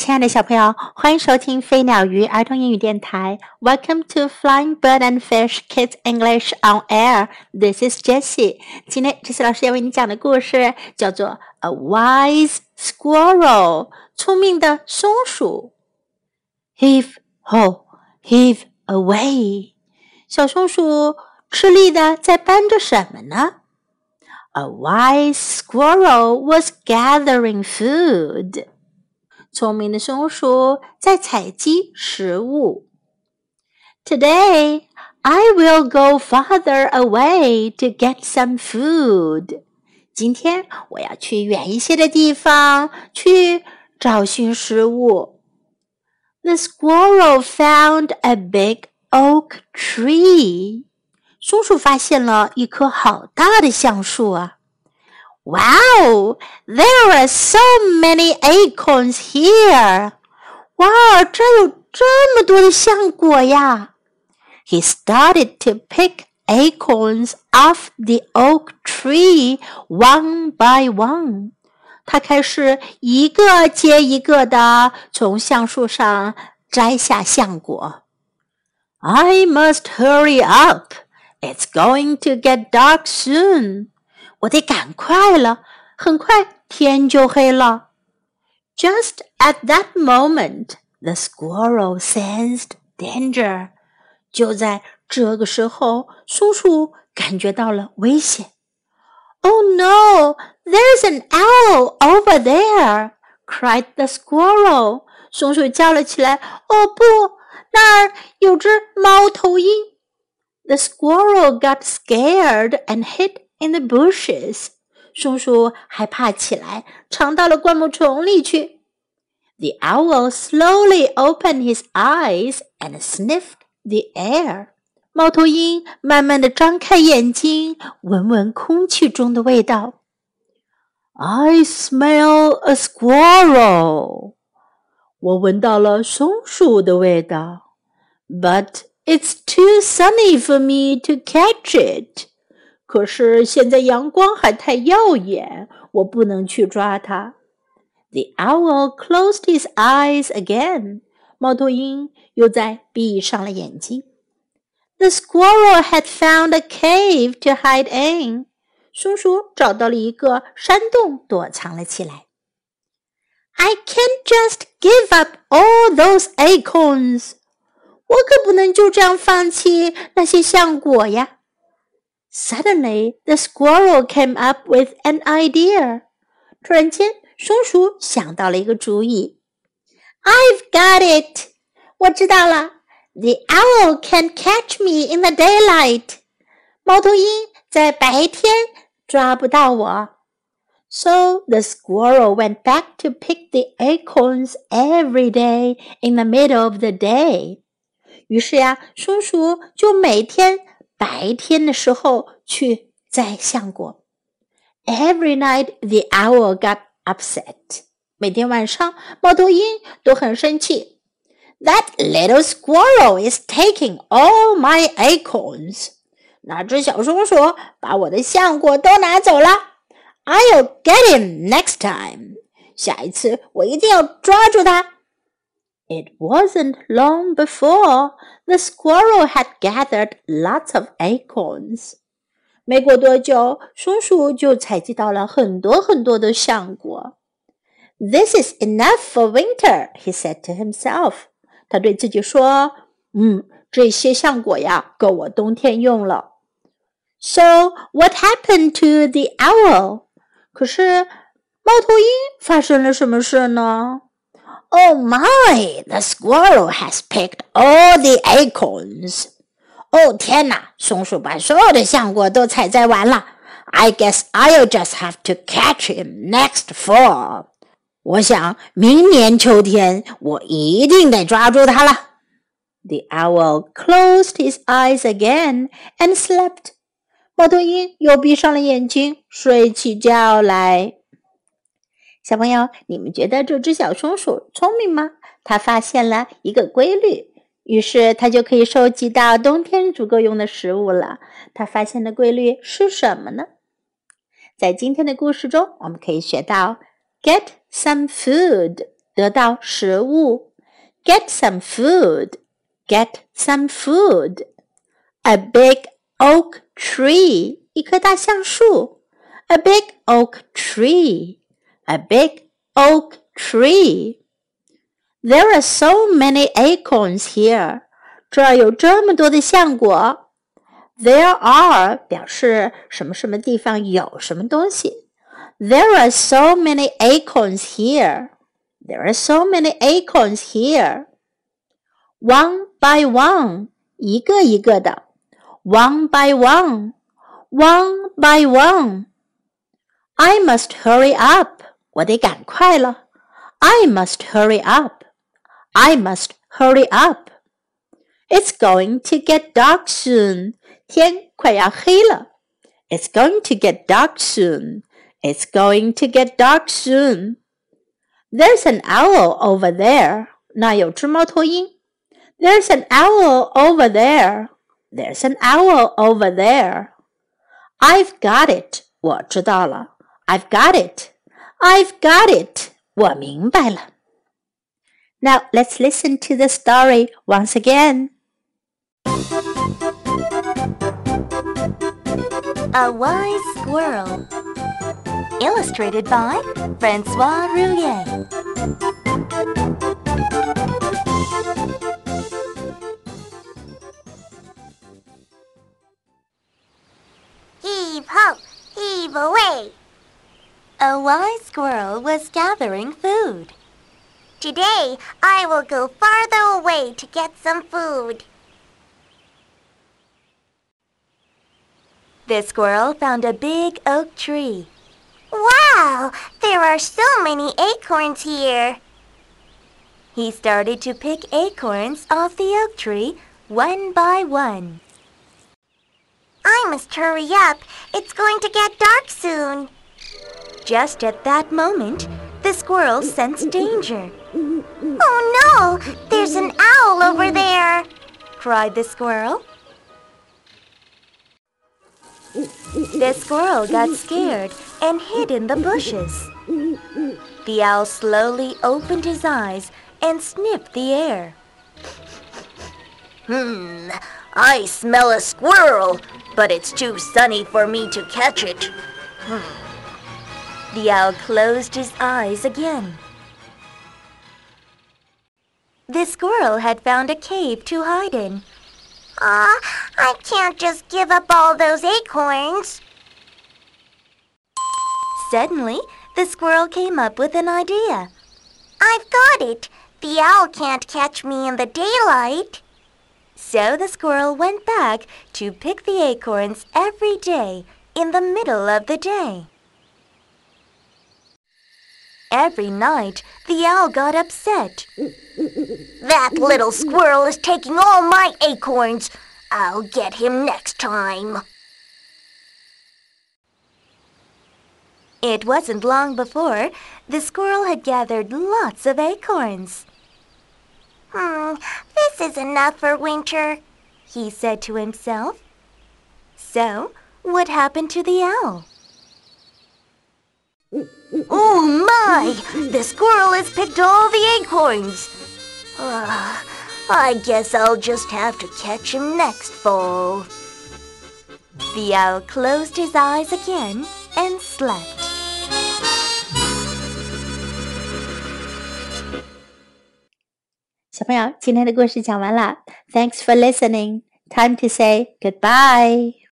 亲爱的小朋友，欢迎收听飞鸟鱼儿童英语电台。Welcome to Flying Bird and Fish Kids English on Air. This is Jessie. 今天 Jessie 老师要为你讲的故事叫做《A Wise Squirrel》，聪明的松鼠。Heave ho, heave away。小松鼠吃力的在搬着什么呢？A wise squirrel was gathering food. 聪明的松鼠在采集食物。Today I will go farther away to get some food. 今天我要去远一些的地方去找寻食物。The squirrel found a big oak tree. 松鼠发现了一棵好大的橡树啊 ！Wow, there are so many acorns here. 哇，这有这么多的橡果呀！He started to pick acorns off the oak tree one by one. 他开始一个接一个的从橡树上摘下橡果。I must hurry up. It's going to get dark soon. 我得赶快了，很快天就黑了。Just at that moment, the squirrel sensed danger. 就在这个时候，松鼠感觉到了危险。Oh no! There's an owl over there! cried the squirrel. 松鼠叫了起来：“哦不，那儿有只猫头鹰！” The squirrel got scared and hid in the bushes. 松鼠害怕起来，藏到了灌木丛里去。The owl slowly opened his eyes and sniffed the air. 猫头鹰慢慢的张开眼睛，闻闻空气中的味道。I smell a squirrel. 我闻到了松鼠的味道。But it's too sunny for me to catch it. 可是现在阳光还太耀眼，我不能去抓它。The owl closed his eyes again. 猫头鹰又在闭上了眼睛。The squirrel had found a cave to hide in. 松鼠找到了一个山洞，躲藏了起来。I can't just give up all those acorns. 我可不能就这样放弃那些橡果呀。Suddenly, the squirrel came up with an idea. 突然间，松鼠想到了一个主意。I've got it！我知道了。The owl can catch me in the daylight。猫头鹰在白天抓不到我。So the squirrel went back to pick the acorns every day in the middle of the day。于是呀，松鼠就每天 白天的时候去摘橡果。Every night the owl got upset。每天晚上，猫头鹰都很生气。That little squirrel is taking all my acorns。那只小松鼠把我的橡果都拿走了。I'll get him next time。下一次我一定要抓住他。It wasn't long before the squirrel had gathered lots of acorns. 没过多久，松鼠就采集到了很多很多的橡果。This is enough for winter, he said to himself. 他对自己说：“嗯，这些橡果呀，够我冬天用了。” So what happened to the owl? 可是猫头鹰发生了什么事呢 ？Oh my! The squirrel has picked all the acorns. 哦天哪！松鼠把所有的橡果都采摘完了。I guess I'll just have to catch him next fall. 我想明年秋天我一定得抓住他了。The owl closed his eyes again and slept. 猫头鹰又闭上了眼睛，睡起觉来。 小朋友，你们觉得这只小松鼠聪明吗？它发现了一个规律，于是它就可以收集到冬天足够用的食物了。它发现的规律是什么呢？在今天的故事中，我们可以学到 get some food，得到食物。Get some food. Get some food. A big oak tree. 一棵大橡树。A big oak tree. A big oak tree. There are so many acorns here. 这儿有这么多的橡果。There are 表示什么什么地方有什么东西。There are so many acorns here. There are so many acorns here. One by one, 一个一个的。One by one, one by one. I must hurry up. 我得赶快了。I must hurry up. I must hurry up. It's going to get dark soon. 天快要黑了。It's going to get dark soon. It's going to get dark soon. There's an owl over there. 那有只猫头鹰。There's an owl over there. There's an owl over there. I've got it. 我知道了。I've got it. I've got it. 我明白了。Now let's listen to the story once again. A Wise Squirrel. Illustrated by Francois Rouillet. Heave ho, heave away. A wise squirrel was gathering food. Today I will go farther away to get some food. The squirrel found a big oak tree. Wow, there are so many acorns here. He started to pick acorns off the oak tree one by one. I must hurry up. It's going to get dark soon. Just at that moment, the squirrel sensed danger. Oh no! There's an owl over there! cried the squirrel. The squirrel got scared and hid in the bushes. The owl slowly opened his eyes and sniffed the air. Hmm, I smell a squirrel, but it's too sunny for me to catch it. Hmm. The owl closed his eyes again. The squirrel had found a cave to hide in. Ah, I can't just give up all those acorns. Suddenly, the squirrel came up with an idea. I've got it. The owl can't catch me in the daylight. So the squirrel went back to pick the acorns every day in the middle of the day. Every night, the owl got upset. That little squirrel is taking all my acorns. I'll get him next time. It wasn't long before the squirrel had gathered lots of acorns. Hmm, this is enough for winter, he said to himself. So, what happened to the owl? Oh my! The squirrel has picked all the acorns. Uh, I guess I'll just have to catch him next fall. The owl closed his eyes again and slept. Thanks for listening. Time to say goodbye.